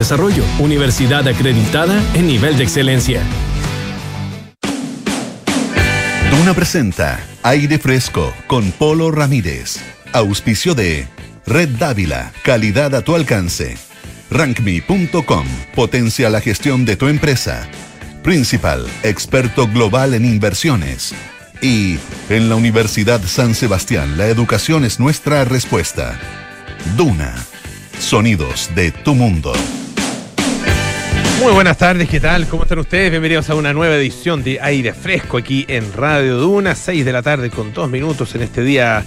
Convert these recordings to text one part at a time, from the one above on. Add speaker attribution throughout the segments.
Speaker 1: Desarrollo, universidad acreditada en nivel de excelencia.
Speaker 2: Duna presenta Aire Fresco con Polo Ramírez. Auspicio de Red Dávila, calidad a tu alcance. Rankme.com, potencia la gestión de tu empresa. Principal, experto global en inversiones. Y en la Universidad San Sebastián, la educación es nuestra respuesta. Duna, sonidos de tu mundo.
Speaker 3: Muy buenas tardes, ¿qué tal? ¿Cómo están ustedes? Bienvenidos a una nueva edición de Aire Fresco aquí en Radio Duna, 6 de la tarde con dos minutos en este día,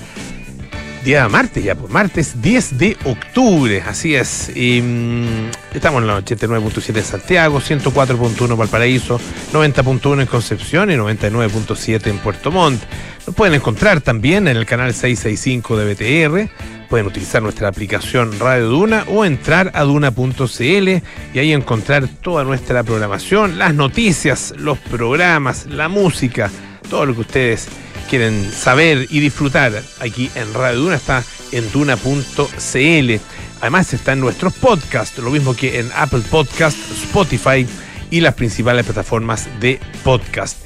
Speaker 3: día martes ya, pues martes 10 de octubre, así es. Mm, estamos en la 89.7 en Santiago, 104.1 Valparaíso, 90.1 en Concepción y 99.7 en Puerto Montt. Nos pueden encontrar también en el canal 665 de BTR pueden utilizar nuestra aplicación Radio Duna o entrar a duna.cl y ahí encontrar toda nuestra programación, las noticias, los programas, la música, todo lo que ustedes quieren saber y disfrutar aquí en Radio Duna está en duna.cl. Además está en nuestros podcasts, lo mismo que en Apple Podcast, Spotify y las principales plataformas de podcast.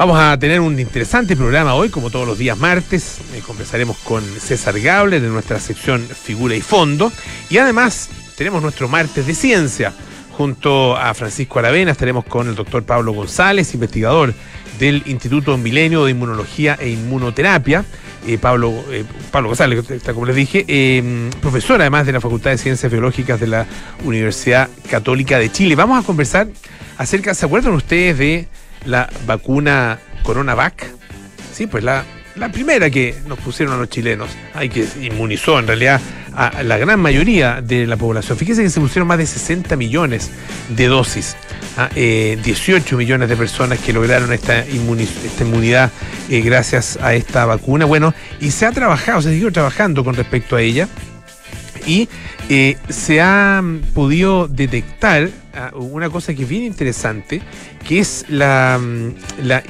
Speaker 3: Vamos a tener un interesante programa hoy, como todos los días martes. Eh, conversaremos con César Gable de nuestra sección Figura y Fondo. Y además tenemos nuestro martes de ciencia. Junto a Francisco Aravena estaremos con el doctor Pablo González, investigador del Instituto Milenio de Inmunología e Inmunoterapia. Eh, Pablo, eh, Pablo González, como les dije, profesor además de la Facultad de Ciencias Biológicas de la Universidad Católica de Chile. Vamos a conversar acerca, ¿se acuerdan ustedes de la vacuna CoronaVac. Sí, pues la, la primera que nos pusieron a los chilenos, hay que inmunizó en realidad a la gran mayoría de la población. Fíjense que se pusieron más de 60 millones de dosis, a, ¿ah? 18 eh, millones de personas que lograron esta, inmunidad eh, gracias a esta vacuna. Bueno, y se ha trabajado, se siguió trabajando con respecto a ella y eh, se ha podido detectar ah, una cosa que es bien interesante, que es la, mm, la,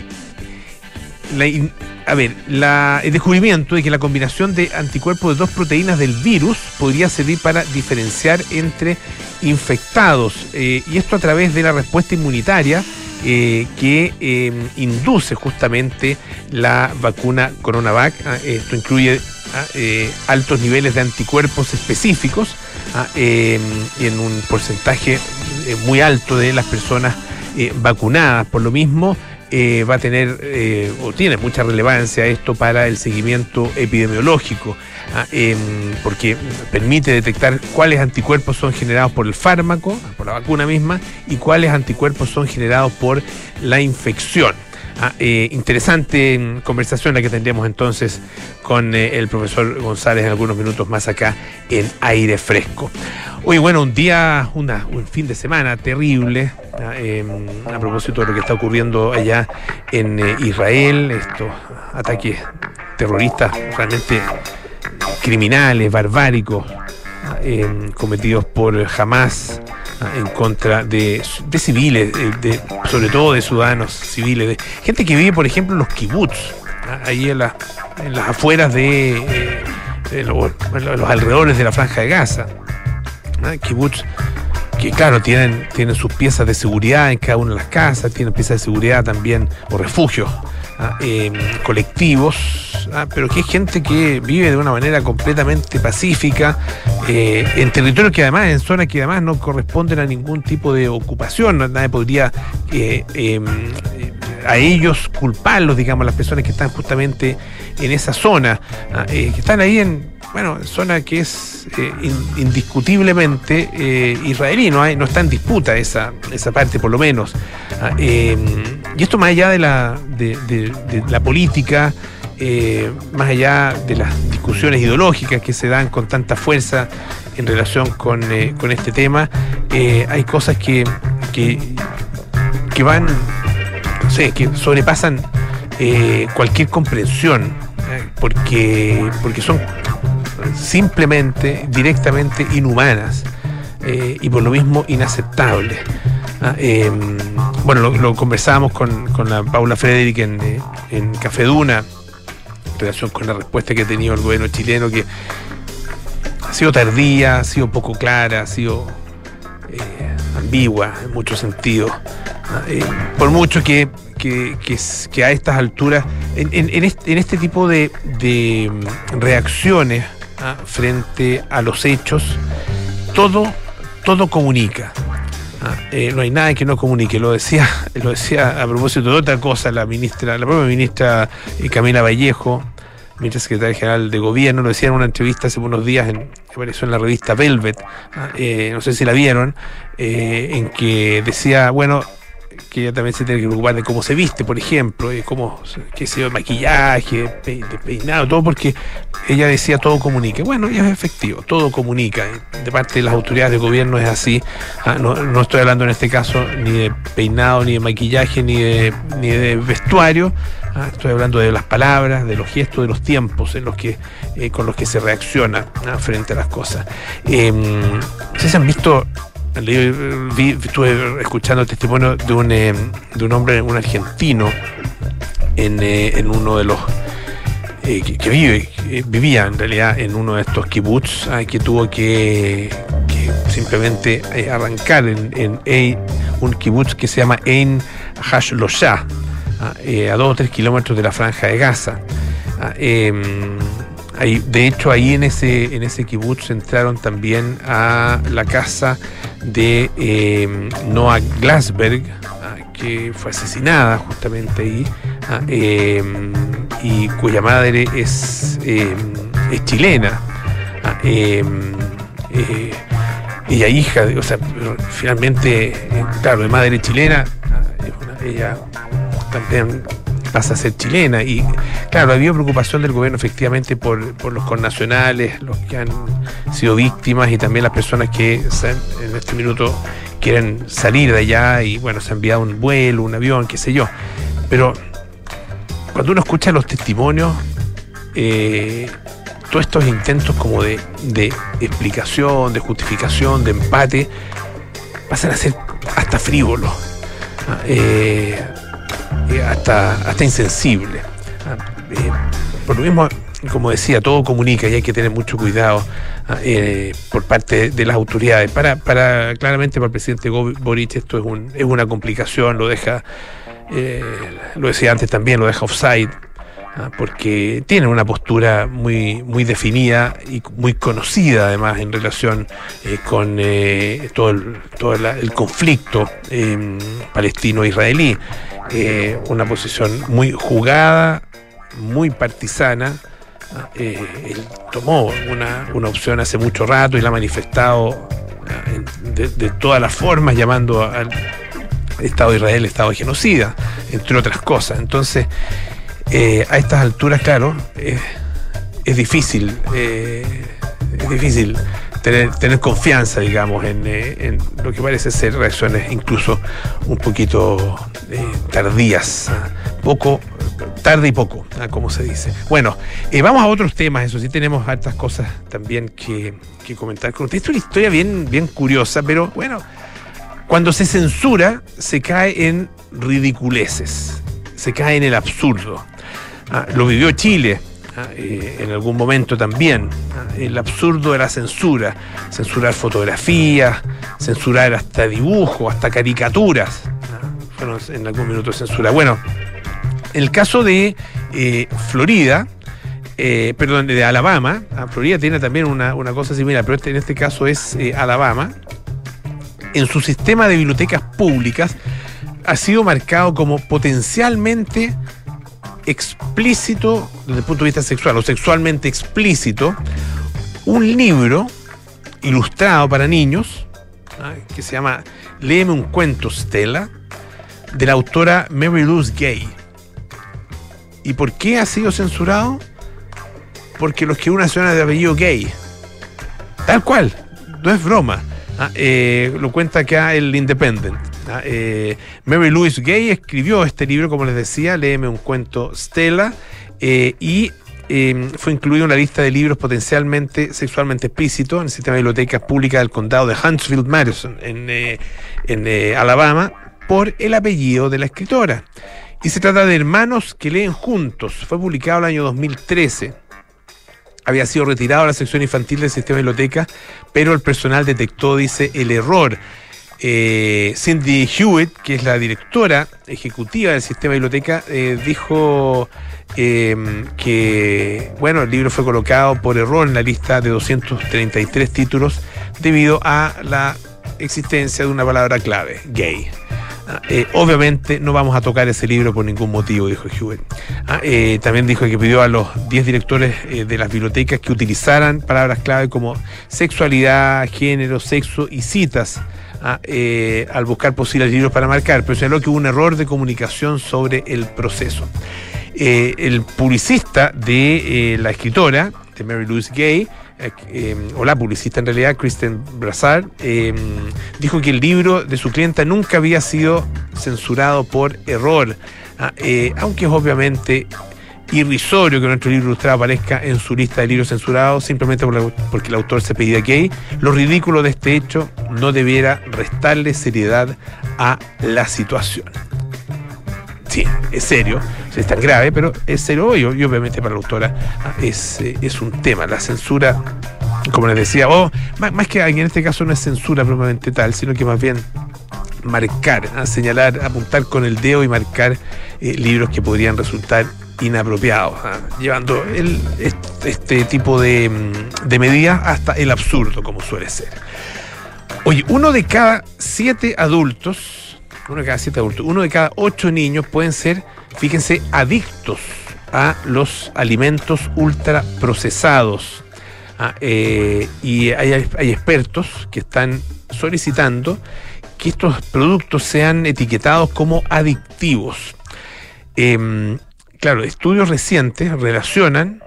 Speaker 3: a ver, el descubrimiento de que la combinación de anticuerpos de dos proteínas del virus podría servir para diferenciar entre infectados, eh, y esto a través de la respuesta inmunitaria eh, que em, induce justamente la vacuna CoronaVac. Ah, esto incluye ah, eh, altos niveles de anticuerpos específicos ah, em, en un porcentaje eh, muy alto de las personas vacunadas. Por lo mismo, va a tener o tiene mucha relevancia esto para el seguimiento epidemiológico. Ah, em, porque permite detectar cuáles anticuerpos son generados por el fármaco, por la vacuna misma, y cuáles anticuerpos son generados por la infección. Ah, eh, interesante conversación la que tendríamos entonces con eh, el profesor González en algunos minutos más acá en aire fresco. Hoy, bueno, un día, un fin de semana terrible ah, em, a propósito de lo que está ocurriendo allá en eh, Israel, estos ataques terroristas realmente criminales, barbáricos, eh, cometidos por Hamas en contra de, civiles, de, sobre todo de ciudadanos civiles, de gente que vive, por ejemplo, en los kibbutz, ahí en, las afueras de, eh, los, alrededores de la franja de Gaza. Kibbutz que claro, tienen, tienen sus piezas de seguridad en cada una de las casas, tienen piezas de seguridad también, o refugios ¿ah? Em, colectivos, ¿ah? pero que es gente que vive de una manera completamente pacífica, eh, en territorios que además, en zonas que además no corresponden a ningún tipo de ocupación, nadie podría eh, em, a ellos culparlos, digamos, las personas que están justamente en esa zona, ¿ah? eh, que están ahí en bueno, zona que es eh, indiscutiblemente eh, israelí, no, hay, no está en disputa esa, esa parte por lo menos. Ah, em, y esto más allá de la, de, la política, eh, más allá de las discusiones ideológicas que se dan con tanta fuerza en relación con, este tema, hay cosas que, que, que, van, no sé, que sobrepasan cualquier comprensión, porque, porque son simplemente, directamente inhumanas eh, y por lo mismo inaceptables. Ah, em, bueno, lo, conversábamos con, la Paula Frederick en, eh, en Café Duna, en relación con la respuesta que ha tenido el gobierno chileno, que ha sido tardía, ha sido poco clara, ha sido ambigua en muchos sentidos. por mucho que, que, a estas alturas, en, este, tipo de, mm, reacciones frente a los hechos, todo, todo comunica. Ah, eh, no hay nada que no comunique. Lo decía, lo decía a propósito de otra cosa la ministra, la propia ministra eh, Camila Vallejo, ministra secretaria general de gobierno, lo decía en una entrevista hace unos días, en, apareció en la revista Velvet, ah, eh, no sé si la vieron, en que decía, bueno, que ella también se tiene que preocupar de cómo se viste, por ejemplo, y cómo, qué sé yo, maquillaje, peinado, todo porque ella decía todo comunica. Bueno, ya es efectivo, todo comunica. De parte de las autoridades de gobierno es así. Ah, no, estoy hablando en este caso ni de peinado, ni de maquillaje, ni de, ni de vestuario. Ah, estoy hablando de las palabras, de los gestos, de los tiempos en los que, eh, con los que se reacciona ah, frente a las cosas. Eh, se han visto estuve escuchando el testimonio de un, eh, de un hombre, un argentino, en, eh, en uno de los eh, que, vive, vivía en realidad en uno de estos kibbutz, ah, que tuvo que, simplemente arrancar en, en, un kibbutz que se llama Ein Hash Losha, ah, a dos o tres kilómetros de la franja de Gaza. Ah, em, de hecho, ahí en ese, en ese kibutz entraron también a la casa de eh, Noah Glasberg, ah, que fue asesinada justamente ahí, ah, eh, y cuya madre es, eh, es chilena. Ah, ella hija, o sea, finalmente, claro, de madre chilena, ella también pasa a ser chilena. Y claro, había preocupación del gobierno efectivamente por, por los connacionales, los que han sido víctimas y también las personas que en este minuto quieren salir de allá y bueno, se ha enviado un vuelo, un avión, qué sé yo. Pero cuando uno escucha los testimonios, eh, todos estos intentos como de, de, explicación, de justificación, de empate, pasan a ser hasta frívolos. Ah, eh, eh, hasta, hasta insensible. Ah, eh, por lo mismo, como decía, todo comunica y hay que tener mucho cuidado ah, eh, por parte de las autoridades. Para, para claramente para el presidente Boric esto es, un, es una complicación, lo deja, lo decía antes también, lo deja offside. Ah, porque tiene una postura muy, muy definida y muy conocida además en relación con todo, el, todo el conflicto palestino-israelí. Eh, una posición muy jugada, muy partisana. Eh, él tomó una, opción hace mucho rato y la ha manifestado eh, de, todas las formas, llamando al Estado de Israel Estado de genocida, entre otras cosas. Entonces, a estas alturas, claro, es difícil, es difícil tener, tener confianza, digamos, en, eh, en, lo que parece ser reacciones incluso un poquito eh, tardías, ¿ah? poco, tarde y poco, ¿ah? como se dice. Bueno, eh, vamos a otros temas, eso sí, tenemos hartas cosas también que, que comentar con usted. Esto es una historia bien, bien curiosa, pero bueno, cuando se censura, se cae en ridiculeces, se cae en el absurdo. Ah, lo vivió Chile. Eh, en algún momento también, ¿ah? el absurdo de la censura, censurar fotografías, censurar hasta dibujos, hasta caricaturas, fueron ¿ah? en algún minuto censura. Bueno, en el caso de eh, Florida, eh, perdón, de Alabama, Florida tiene también una, cosa similar, pero este, en este caso es Alabama, en su sistema de bibliotecas públicas ha sido marcado como potencialmente explícito desde el punto de vista sexual o sexualmente explícito un libro ilustrado para niños ¿ah? que se llama Léeme un cuento, Stella, de la autora Mary Louise Gay. ¿Y por qué ha sido censurado? Porque los que una ciudadana de apellido gay. Tal cual, no es broma. ¿ah? Eh, lo cuenta acá el Independent. Eh, Mary Louise Gay escribió este libro, como les decía, Léeme un cuento Stella, eh, y em, fue incluido en la lista de libros potencialmente sexualmente explícitos en el sistema de bibliotecas públicas del condado de Huntsville, Madison, en, eh, en Alabama, por el apellido de la escritora. Y se trata de Hermanos que leen juntos. Fue publicado el año 2013. había sido retirado de la sección infantil del sistema de biblioteca, pero el personal detectó, dice, el error. Eh, Cindy Hewitt, que es la directora ejecutiva del sistema de biblioteca, eh, dijo eh, que, bueno, el libro fue colocado por error en la lista de 233 títulos debido a la existencia de una palabra clave, gay. Ah, eh, obviamente no vamos a tocar ese libro por ningún motivo, dijo Hewitt. Ah, también dijo que pidió a los 10 directores de las bibliotecas que utilizaran palabras clave como sexualidad, género, sexo y citas ah, al buscar posibles libros para marcar, pero señaló que hubo un error de comunicación sobre el proceso. el publicista de la escritora, de Mary Louise Gay, eh, eh, o la publicista en realidad, Kristen Brazard, eh, dijo que el libro de su clienta nunca había sido censurado por error, ah, aunque es obviamente irrisorio que nuestro libro ilustrado aparezca en su lista de libros censurados simplemente porque el autor se pedía que lo ridículo de este hecho no debiera restarle seriedad a la situación. Sí, es serio, es tan grave, pero es serio y, obviamente para la autora es, eh, un tema. La censura, como les decía, o más, que en este caso no es censura propiamente tal, sino que más bien marcar, ah, señalar, apuntar con el dedo y marcar eh, libros que podrían resultar inapropiados, ah, llevando el, este, tipo de, mm, de medidas hasta el absurdo, como suele ser. Oye, uno de cada siete adultos uno de cada siete adultos, uno de cada ocho niños pueden ser, fíjense, adictos a los alimentos ultraprocesados. Ah, eh, y hay, expertos que están solicitando que estos productos sean etiquetados como adictivos. Em, claro, estudios recientes relacionan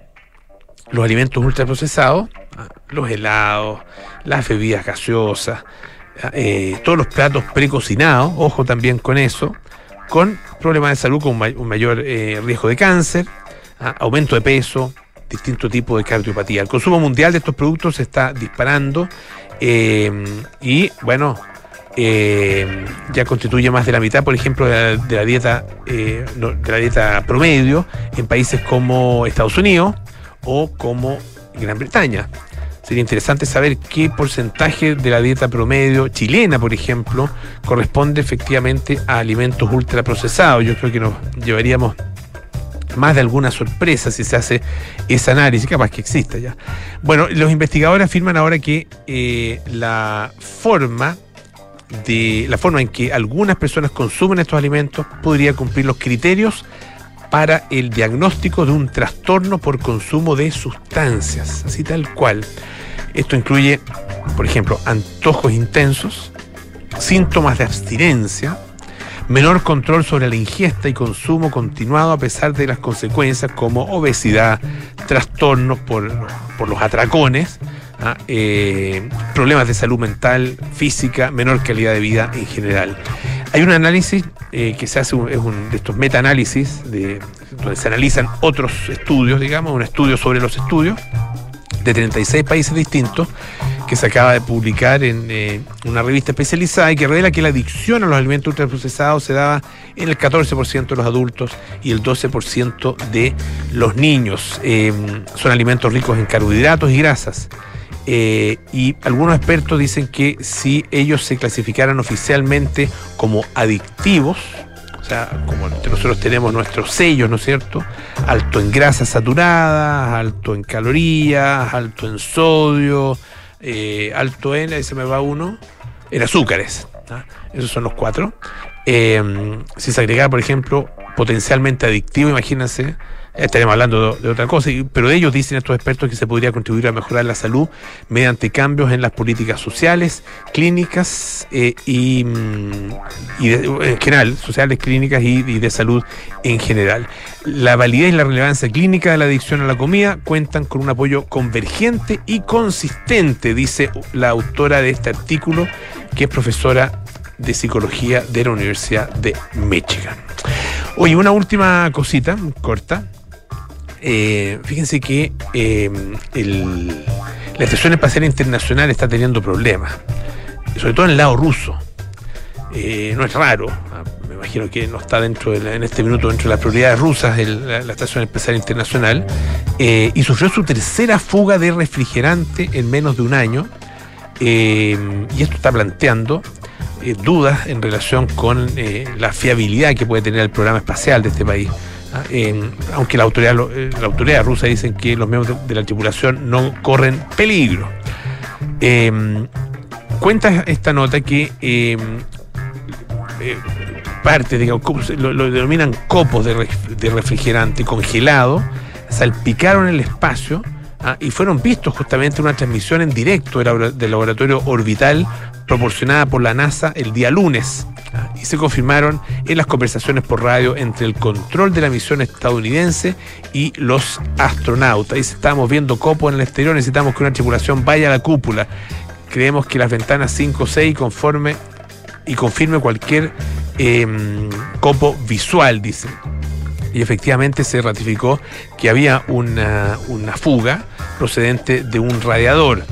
Speaker 3: los alimentos ultraprocesados, los helados, las bebidas gaseosas, eh, todos los platos precocinados, ojo también con eso, con problemas de salud, con un mayor eh, riesgo de cáncer, ah, aumento de peso, distinto tipo de cardiopatía. El consumo mundial de estos productos se está disparando eh, y, bueno, ya constituye más de la mitad, por ejemplo, de la, dieta de la dieta promedio en países como Estados Unidos o como Gran Bretaña. Sería interesante saber qué porcentaje de la dieta promedio chilena, por ejemplo, corresponde efectivamente a alimentos ultraprocesados. Yo creo que nos llevaríamos más de alguna sorpresa si se hace ese análisis, capaz que exista ya. Bueno, los investigadores afirman ahora que eh, la forma de la forma en que algunas personas consumen estos alimentos podría cumplir los criterios para el diagnóstico de un trastorno por consumo de sustancias, así tal cual. Esto incluye, por ejemplo, antojos intensos, síntomas de abstinencia, menor control sobre la ingesta y consumo continuado a pesar de las consecuencias como obesidad, trastornos por, los atracones, eh, problemas de salud mental, física, menor calidad de vida en general. Hay un análisis eh, que se hace, es un de estos meta-análisis, donde se analizan otros estudios, digamos, un estudio sobre los estudios de 36 países distintos que se acaba de publicar en eh, una revista especializada y que revela que la adicción a los alimentos ultraprocesados se daba en el 14% de los adultos y el 12% de los niños. Son alimentos ricos en carbohidratos y grasas. Eh, y algunos expertos dicen que si ellos se clasificaran oficialmente como adictivos, o sea, como nosotros tenemos nuestros sellos, ¿no es cierto? Alto en grasas saturadas, alto en calorías, alto en sodio, eh, alto en, ahí se me va uno, en azúcares. ¿ah? Esos son los cuatro. Eh, si se agregara, por ejemplo, potencialmente adictivo, imagínense, estaremos hablando de, otra cosa, pero de ellos dicen estos expertos que se podría contribuir a mejorar la salud mediante cambios en las políticas sociales, clínicas eh, y, mm, en general, sociales, clínicas y, de salud en general. La validez y la relevancia clínica de la adicción a la comida cuentan con un apoyo convergente y consistente, dice la autora de este artículo, que es profesora de psicología de la Universidad de Michigan. Oye, una última cosita corta. Eh, fíjense que eh, la Estación Espacial Internacional está teniendo problemas, sobre todo en el lado ruso. Eh, no es raro, me imagino que no está dentro en este minuto dentro de las prioridades rusas, la, Estación Espacial Internacional, y sufrió su tercera fuga de refrigerante en menos de un año. y esto está planteando dudas en relación con la fiabilidad que puede tener el programa espacial de este país. Aunque la autoridad, la autoridad rusa dicen que los miembros de, la tripulación no corren peligro. cuenta esta nota que eh, parte, digamos, lo, denominan copos de, refrigerante congelado, salpicaron el espacio ah, y fueron vistos justamente en una transmisión en directo del, laboratorio orbital proporcionada por la NASA el día lunes. Ah, y se confirmaron en las conversaciones por radio entre el control de la misión estadounidense y los astronautas. Y estamos viendo copos en el exterior, necesitamos que una tripulación vaya a la cúpula. Creemos que las ventanas 5 o 6 conforme y confirme cualquier em, copo visual, dice. Y efectivamente se ratificó que había una, fuga procedente de un radiador.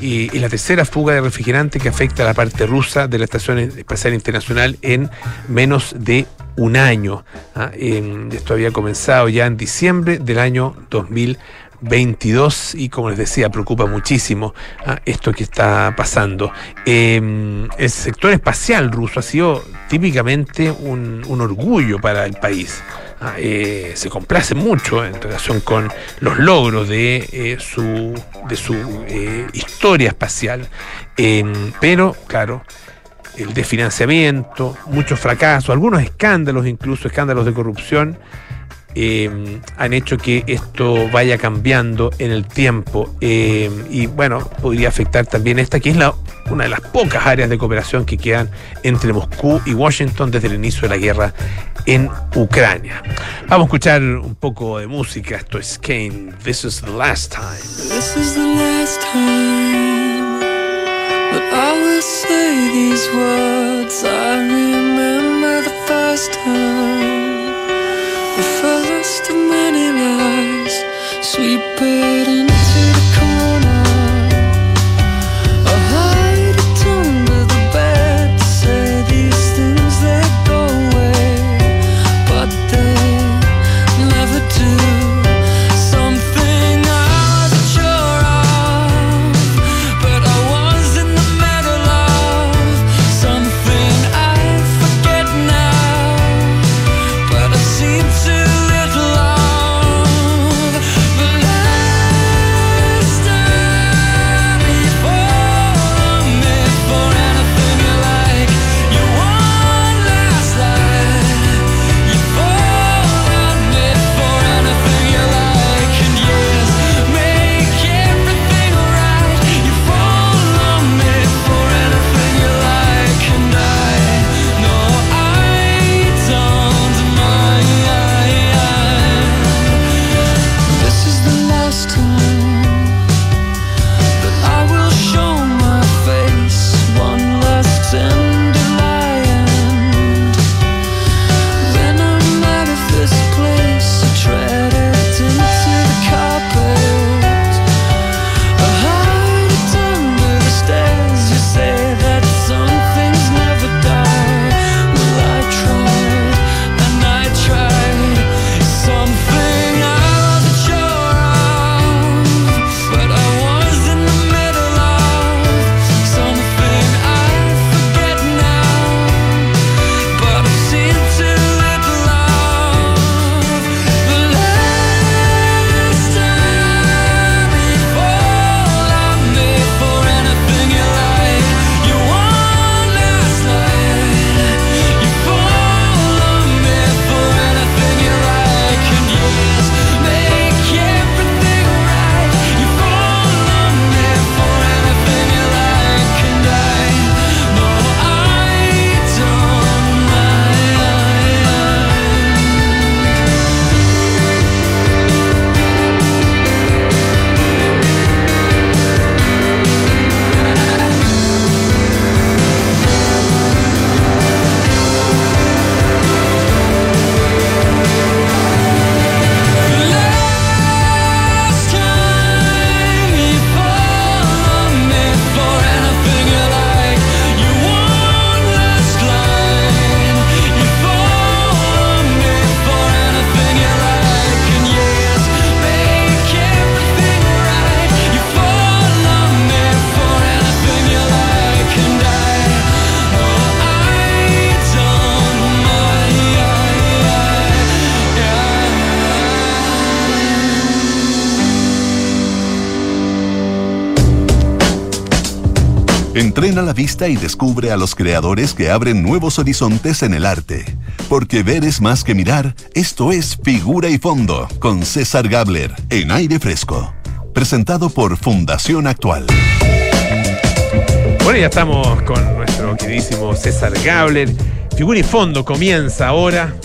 Speaker 3: Y, la tercera fuga de refrigerante que afecta a la parte rusa de la Estación Espacial Internacional en menos de un año. ¿ah? esto había comenzado ya en diciembre del año 2000. 22 y como les decía, preocupa muchísimo ah, esto que está pasando. Em, el sector espacial ruso ha sido típicamente un, orgullo para el país. Ah, se complace mucho en relación con los logros de eh, su, de su eh, historia espacial. Pero, claro, el desfinanciamiento, muchos fracasos, algunos escándalos, incluso escándalos de corrupción, eh, han hecho que esto vaya cambiando en el tiempo. Eh, y bueno, podría afectar también esta, que es la, una de las pocas áreas de cooperación que quedan entre Moscú y Washington desde el inicio de la guerra en Ucrania. Vamos a escuchar un poco de música. Esto es Kane. This is the last time. This is the last time. But I will say these words. I remember the first time. The first sweet but
Speaker 2: Entrena la vista y descubre a los creadores que abren nuevos horizontes en el arte. Porque ver es más que mirar, esto es Figura y Fondo, con César Gabler, en aire fresco. Presentado por Fundación Actual.
Speaker 3: Bueno, ya estamos con nuestro queridísimo César Gabler. Figura y Fondo comienza ahora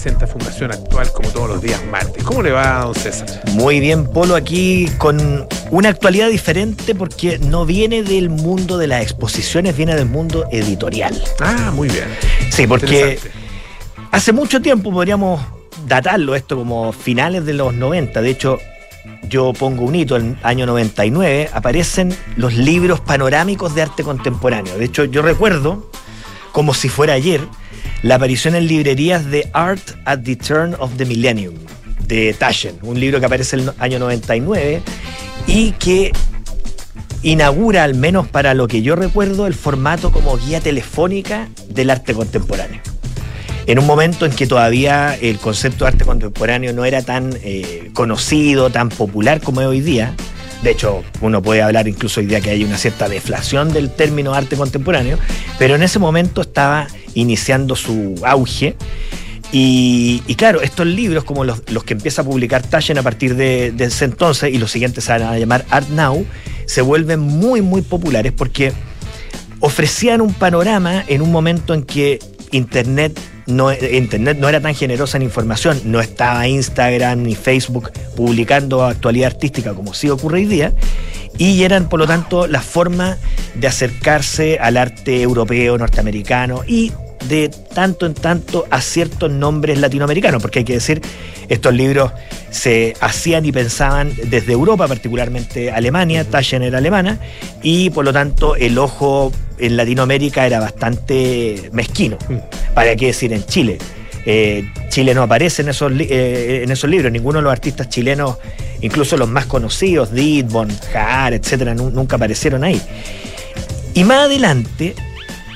Speaker 3: presenta Fundación Actual como todos los días martes. ¿Cómo le va, don César?
Speaker 4: Muy bien, Polo, aquí con una actualidad diferente porque no viene del mundo de las exposiciones, viene del mundo editorial.
Speaker 3: Ah, muy bien.
Speaker 4: Sí, porque hace mucho tiempo podríamos datarlo esto como finales de los 90. De hecho, yo pongo un hito, el año 99 aparecen los libros panorámicos de arte contemporáneo. De hecho, yo recuerdo, como si fuera ayer, la aparición en librerías de Art at the Turn of the Millennium de Taschen, un libro que aparece en el año 99 y que inaugura, al menos para lo que yo recuerdo, el formato como guía telefónica del arte contemporáneo. En un momento en que todavía el concepto de arte contemporáneo no era tan eh, conocido, tan popular como es hoy día, de hecho, uno puede hablar incluso hoy día que hay una cierta deflación del término arte contemporáneo, pero en ese momento estaba iniciando su auge. Y, claro, estos libros, como los, que empieza a publicar Taschen a partir de, ese entonces, y los siguientes se van a llamar Art Now, se vuelven muy, muy populares porque ofrecían un panorama en un momento en que Internet no, Internet no era tan generosa en información, no estaba Instagram ni Facebook publicando actualidad artística como sí ocurre hoy día, y eran por lo tanto la forma de acercarse al arte europeo, norteamericano y de tanto en tanto a ciertos nombres latinoamericanos, porque hay que decir, estos libros se hacían y pensaban desde Europa, particularmente Alemania, Taschen era alemana, y por lo tanto el ojo en Latinoamérica era bastante mezquino. Mm. ¿Para qué decir en Chile? Eh, Chile no aparece en esos, eh, en esos libros, ninguno de los artistas chilenos, incluso los más conocidos, Didbon, Jaar, etcétera, nunca aparecieron ahí. Y más adelante,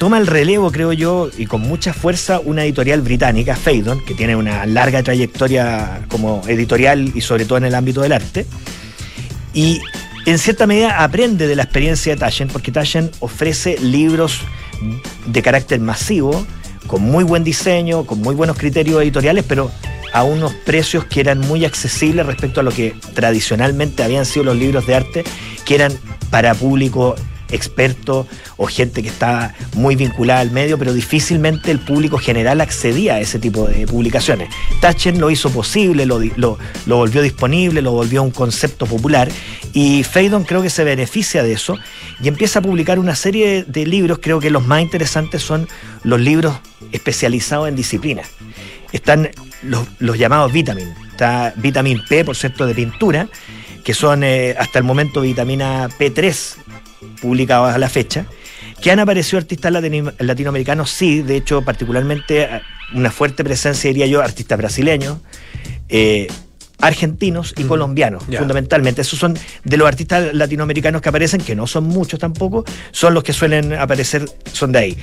Speaker 4: toma el relevo, creo yo, y con mucha fuerza una editorial británica, Phaidon, que tiene una larga trayectoria como editorial y sobre todo en el ámbito del arte. Y en cierta medida aprende de la experiencia de Taschen, porque Taschen ofrece libros de carácter masivo, con muy buen diseño, con muy buenos criterios editoriales, pero a unos precios que eran muy accesibles respecto a lo que tradicionalmente habían sido los libros de arte, que eran para público expertos o gente que estaba muy vinculada al medio, pero difícilmente el público general accedía a ese tipo de publicaciones. Tachen lo hizo posible, lo, lo, volvió disponible, lo volvió un concepto popular y Faydon creo que se beneficia de eso y empieza a publicar una serie de libros, creo que los más interesantes son los libros especializados en disciplinas. Están los, llamados vitamin, está vitamin P, por cierto, de pintura, que son eh, hasta el momento vitamina P3, publicados a la fecha, que han aparecido artistas latinoamericanos, sí, de hecho, particularmente eh, una fuerte presencia, diría yo, artistas brasileños, eh, argentinos y mm, colombianos, fundamentalmente. Esos son de los artistas latinoamericanos que aparecen, que no son muchos tampoco, son los que suelen aparecer, son de ahí.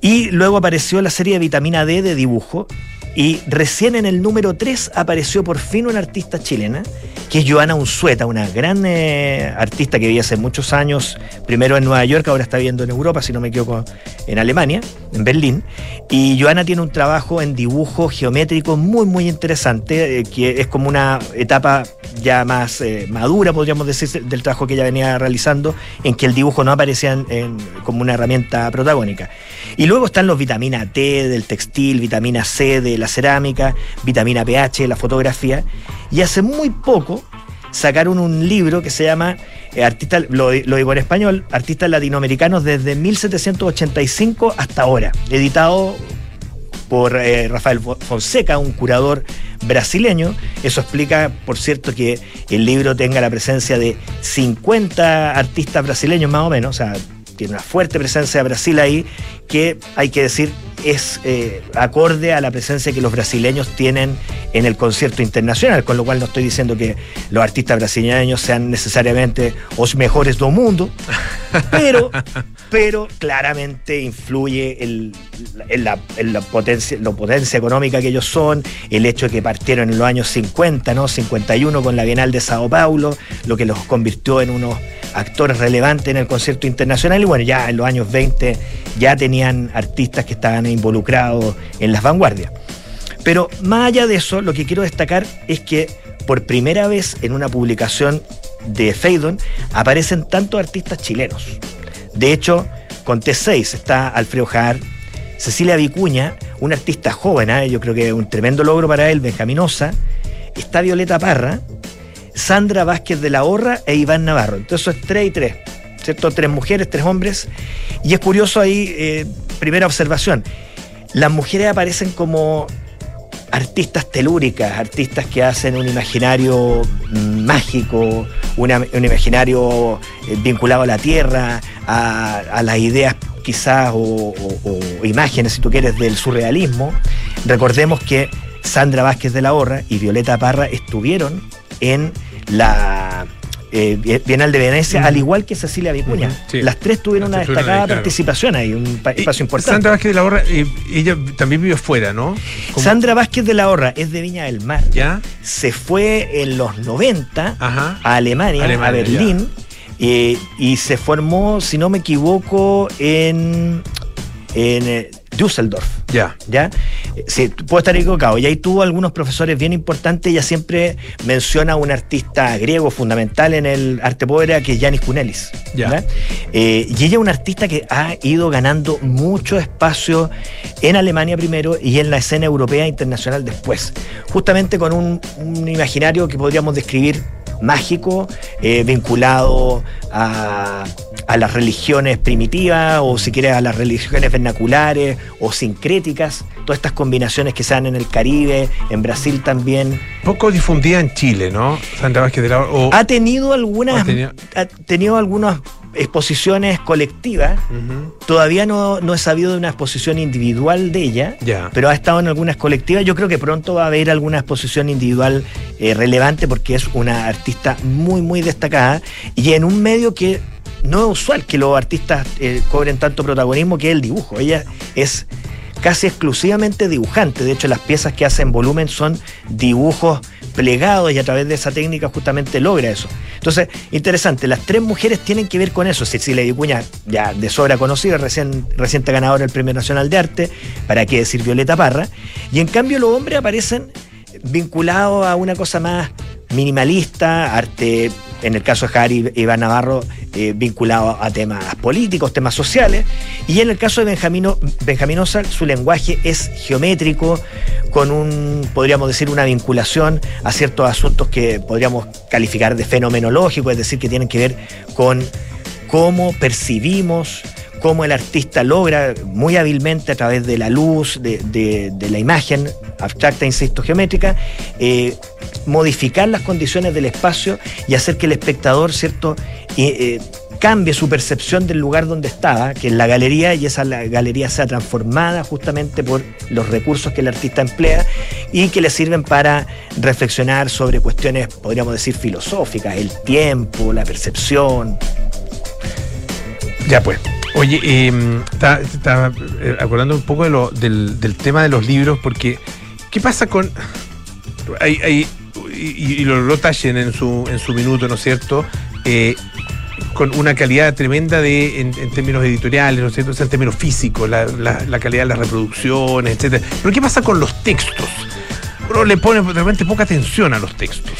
Speaker 4: Y luego apareció la serie de vitamina D de dibujo, y recién en el número 3 apareció por fin una artista chilena, que es Joana Unzueta, una gran eh, artista que vive hace muchos años, primero en Nueva York, ahora está viviendo en Europa, si no me equivoco, en Alemania, en Berlín. Y Joana tiene un trabajo en dibujo geométrico muy, muy interesante, eh, que es como una etapa ya más eh, madura, podríamos decir, del trabajo que ella venía realizando, en que el dibujo no aparecía como una herramienta protagónica. Y luego están los vitamina T del textil, vitamina C de la cerámica, vitamina pH, la fotografía. Y hace muy poco sacaron un libro que se llama eh, artista, lo, digo en español, Artistas Latinoamericanos desde 1785 hasta ahora, editado por eh, Rafael Fonseca, un curador brasileño. Eso explica, por cierto, que el libro tenga la presencia de 50 artistas brasileños más o menos, o sea, tiene una fuerte presencia de Brasil ahí, que hay que decir es eh, acorde a la presencia que los brasileños tienen en el concierto internacional, con lo cual no estoy diciendo que los artistas brasileños sean necesariamente los mejores del mundo, pero, pero claramente influye el, en, la, potencia, la potencia económica que ellos son, el hecho de que partieron en los años 50, ¿no? 51 con la Bienal de Sao Paulo, lo que los convirtió en unos actores relevantes en el concierto internacional bueno, ya en los años 20 ya tenían artistas que estaban involucrados en las vanguardias. Pero más allá de eso, lo que quiero destacar es que por primera vez en una publicación de Feidon aparecen tantos artistas chilenos. De hecho, con T6 está Alfredo Jar, Cecilia Vicuña, un artista joven, ¿eh? yo creo que un tremendo logro para él, Benjaminosa, está Violeta Parra, Sandra Vázquez de la Horra e Iván Navarro. Entonces es 3 y 3, ¿cierto? Tres mujeres, tres hombres. Y es curioso ahí, eh, primera observación, las mujeres aparecen como artistas telúricas, artistas que hacen un imaginario mágico, un imaginario eh, vinculado a la tierra, a, las ideas quizás o, imágenes, si tú quieres, del surrealismo. Recordemos que Sandra Vázquez de la Horra y Violeta Parra estuvieron en la eh, Bienal de Venecia, al igual que Cecilia Vicuña. Las tres tuvieron una destacada participación ahí, un espacio importante.
Speaker 3: Sandra Vázquez de la Horra, eh, ella también vivió fuera, ¿no?
Speaker 4: Sandra Vázquez de la Horra es de Viña del Mar. ¿Ya? Se fue en los 90 a Alemania, a Berlín, eh, y se formó, si no me equivoco, en, en Düsseldorf. Ya. ¿Ya? Sí, puedo estar equivocado. Y ahí tuvo algunos profesores bien importantes. Ella siempre menciona a un artista griego fundamental en el arte pobre, que es Yanis Kunelis. Ya. Eh, y ella es una artista que ha ido ganando mucho espacio en Alemania primero y en la escena europea e internacional después. Justamente con un, un imaginario que podríamos describir mágico, eh, vinculado a, las religiones primitivas o si quieres a las religiones vernaculares o sincréticas, todas estas combinaciones que se dan en el Caribe, en Brasil también.
Speaker 3: Poco difundida en Chile, ¿no?
Speaker 4: Santa Vázquez de la Ha tenido algunas, ha tenido algunos exposiciones colectivas. Todavía no, no, he sabido de una exposición individual de ella, pero ha estado en algunas colectivas. Yo creo que pronto va a haber alguna exposición individual eh, relevante porque es una artista muy, muy destacada y en un medio que no es usual que los artistas eh, cobren tanto protagonismo que el dibujo. Ella es casi exclusivamente dibujante. De hecho, las piezas que hace en volumen son dibujos plegados y a través de esa técnica justamente logra eso. Entonces, interesante, las tres mujeres tienen que ver con eso. Cecilia Vicuña, ya de sobra conocida, recién, reciente ganadora del Premio Nacional de Arte, para qué decir Violeta Parra, y en cambio los hombres aparecen vinculados a una cosa más minimalista, arte, en el caso de Harry Iván Navarro, eh, vinculado a temas políticos, temas sociales, y en el caso de Benjamino, Benjaminosa, su lenguaje es geométrico, con un, podríamos decir, una vinculación a ciertos asuntos que podríamos calificar de fenomenológico, es decir, que tienen que ver con cómo percibimos cómo el artista logra muy hábilmente a través de la luz, de, la imagen abstracta, insisto, geométrica, eh, modificar las condiciones del espacio y hacer que el espectador, ¿cierto?, eh, cambie su percepción del lugar donde estaba, que es la galería, y esa galería sea transformada justamente por los recursos que el artista emplea y que le sirven para reflexionar sobre cuestiones, podríamos decir, filosóficas, el tiempo, la percepción.
Speaker 3: Ya pues. Oye, em, estaba eh, acordando un poco de lo, del, tema de los libros, porque ¿qué pasa con... Hay, y, lo, lo tallen en su, en su minuto, ¿no es cierto? Eh, con una calidad tremenda de, en, términos editoriales, ¿no es cierto? en términos físicos, la, calidad de las reproducciones, etcétera. Pero ¿qué pasa con los textos? Uno le pone realmente poca atención a los textos.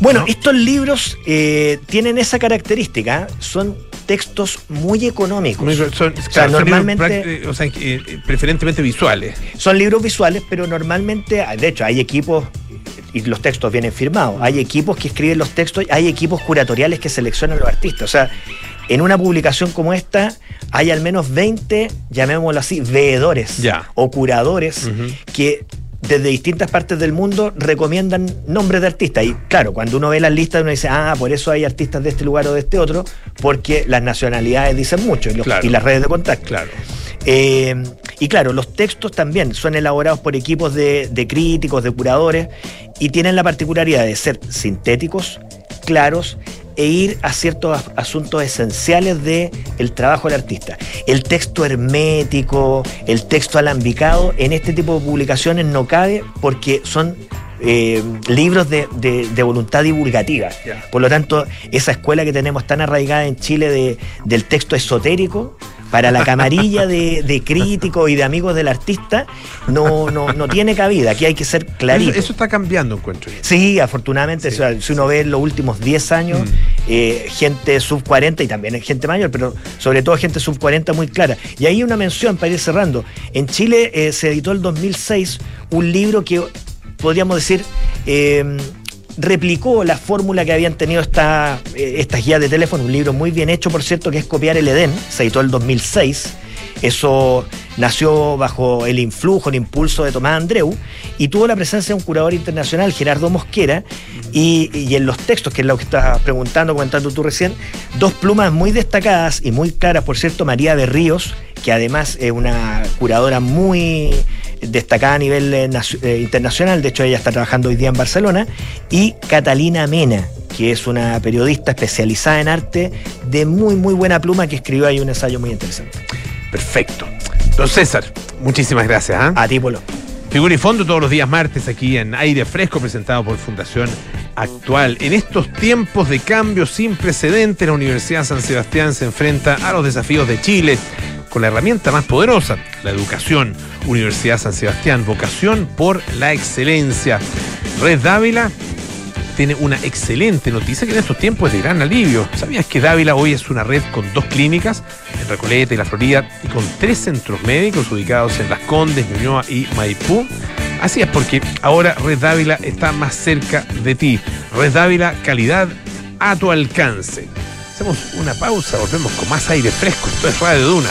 Speaker 4: Bueno, estos libros eh, tienen esa característica, son textos muy económicos.
Speaker 3: Son, o sea, normalmente, o sea, eh, preferentemente visuales.
Speaker 4: Son libros visuales, pero normalmente, de hecho, hay equipos y los textos vienen firmados. Hay equipos que escriben los textos, hay equipos curatoriales que seleccionan los artistas. O sea, en una publicación como esta hay al menos 20, llamémoslo así, veedores o curadores que desde distintas partes del mundo recomiendan nombres de artistas. Y claro, cuando uno ve las listas, uno dice, ah, por eso hay artistas de este lugar o de este otro, porque las nacionalidades dicen mucho y, las redes de contacto.
Speaker 3: Claro.
Speaker 4: Eh, Y claro, los textos también son elaborados por equipos de, de críticos, de curadores, y tienen la particularidad de ser sintéticos, claros e ir a ciertos asuntos esenciales del el trabajo del artista. El texto hermético, el texto alambicado, en este tipo de publicaciones no cabe porque son eh, libros de, voluntad divulgativa. Por lo tanto, esa escuela que tenemos tan arraigada en Chile de, del texto esotérico, para la camarilla de, críticos y de amigos del artista no, no, no, tiene cabida. Aquí hay que ser clarito.
Speaker 3: Eso, está cambiando, encuentro.
Speaker 4: Sí, afortunadamente, si uno ve en los últimos 10 años, mm. eh, gente sub 40 y también gente mayor, pero sobre todo gente sub 40 muy clara. Y ahí una mención para ir cerrando. En Chile eh, se editó el 2006 un libro que podríamos decir... Eh, replicó la fórmula que habían tenido esta, eh, estas guías de teléfono, un libro muy bien hecho, por cierto, que es Copiar el Edén, se editó el 2006. Eso nació bajo el influjo, el impulso de Tomás Andreu y tuvo la presencia de un curador internacional, Gerardo Mosquera, y, en los textos, que es lo que estás preguntando, comentando tú recién, dos plumas muy destacadas y muy claras, por cierto, María de Ríos, que además es una curadora muy destacada a nivel eh, eh, internacional, de hecho ella está trabajando hoy día en Barcelona, y Catalina Mena, que es una periodista especializada en arte de muy, muy buena pluma que escribió ahí un ensayo muy interesante.
Speaker 3: Perfecto. Don César, muchísimas gracias. ¿ah?
Speaker 4: A ti, Polo.
Speaker 3: Figura y fondo todos los días martes aquí en Aire Fresco, presentado por Fundación Actual. En estos tiempos de cambio sin precedente, la Universidad San Sebastián se enfrenta a los desafíos de Chile con la herramienta más poderosa, la educación. Universidad San Sebastián, vocación por la excelencia. Red Dávila tiene una excelente noticia que en estos tiempos es de gran alivio. ¿Sabías que Dávila hoy es una red con dos clínicas, en Recoleta y La Florida, y con tres centros médicos ubicados en Las Condes, Ñuñoa y Maipú? Así es porque ahora Red Dávila está más cerca de ti. Red Dávila, calidad a tu alcance. Hacemos una pausa, volvemos con más aire fresco. Esto es Radio Duna.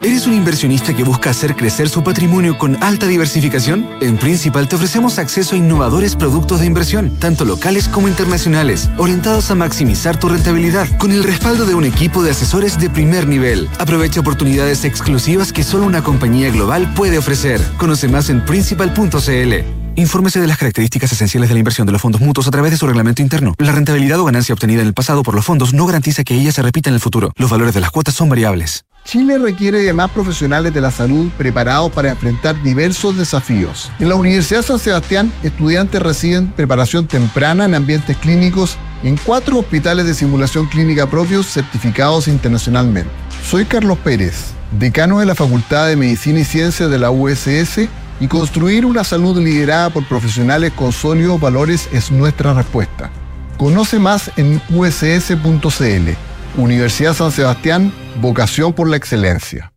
Speaker 5: ¿Eres un inversionista que busca hacer crecer su patrimonio con alta diversificación? En Principal te ofrecemos acceso a innovadores productos de inversión, tanto locales como internacionales, orientados a maximizar tu rentabilidad, con el respaldo de un equipo de asesores de primer nivel. Aprovecha oportunidades exclusivas que solo una compañía global puede ofrecer. Conoce más en principal.cl. Infórmese de las características esenciales de la inversión de los fondos mutuos a través de su reglamento interno. La rentabilidad o ganancia obtenida en el pasado por los fondos no garantiza que ella se repita en el futuro. Los valores de las cuotas son variables.
Speaker 6: Chile requiere de más profesionales de la salud preparados para enfrentar diversos desafíos. En la Universidad San Sebastián, estudiantes reciben preparación temprana en ambientes clínicos en cuatro hospitales de simulación clínica propios certificados internacionalmente. Soy Carlos Pérez, decano de la Facultad de Medicina y Ciencias de la USS y construir una salud liderada por profesionales con sólidos valores es nuestra respuesta. Conoce más en uss.cl. Universidad San Sebastián, vocación por la excelencia.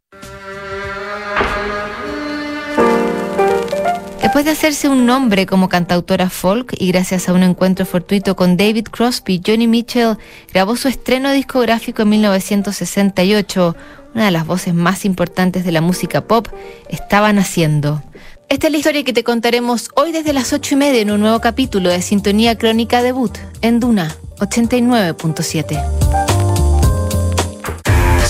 Speaker 7: Después de hacerse un nombre como cantautora folk y gracias a un encuentro fortuito con David Crosby, Johnny Mitchell grabó su estreno discográfico en 1968. Una de las voces más importantes de la música pop estaba naciendo. Esta es la historia que te contaremos hoy desde las 8 y media en un nuevo capítulo de Sintonía Crónica Debut en Duna 89.7.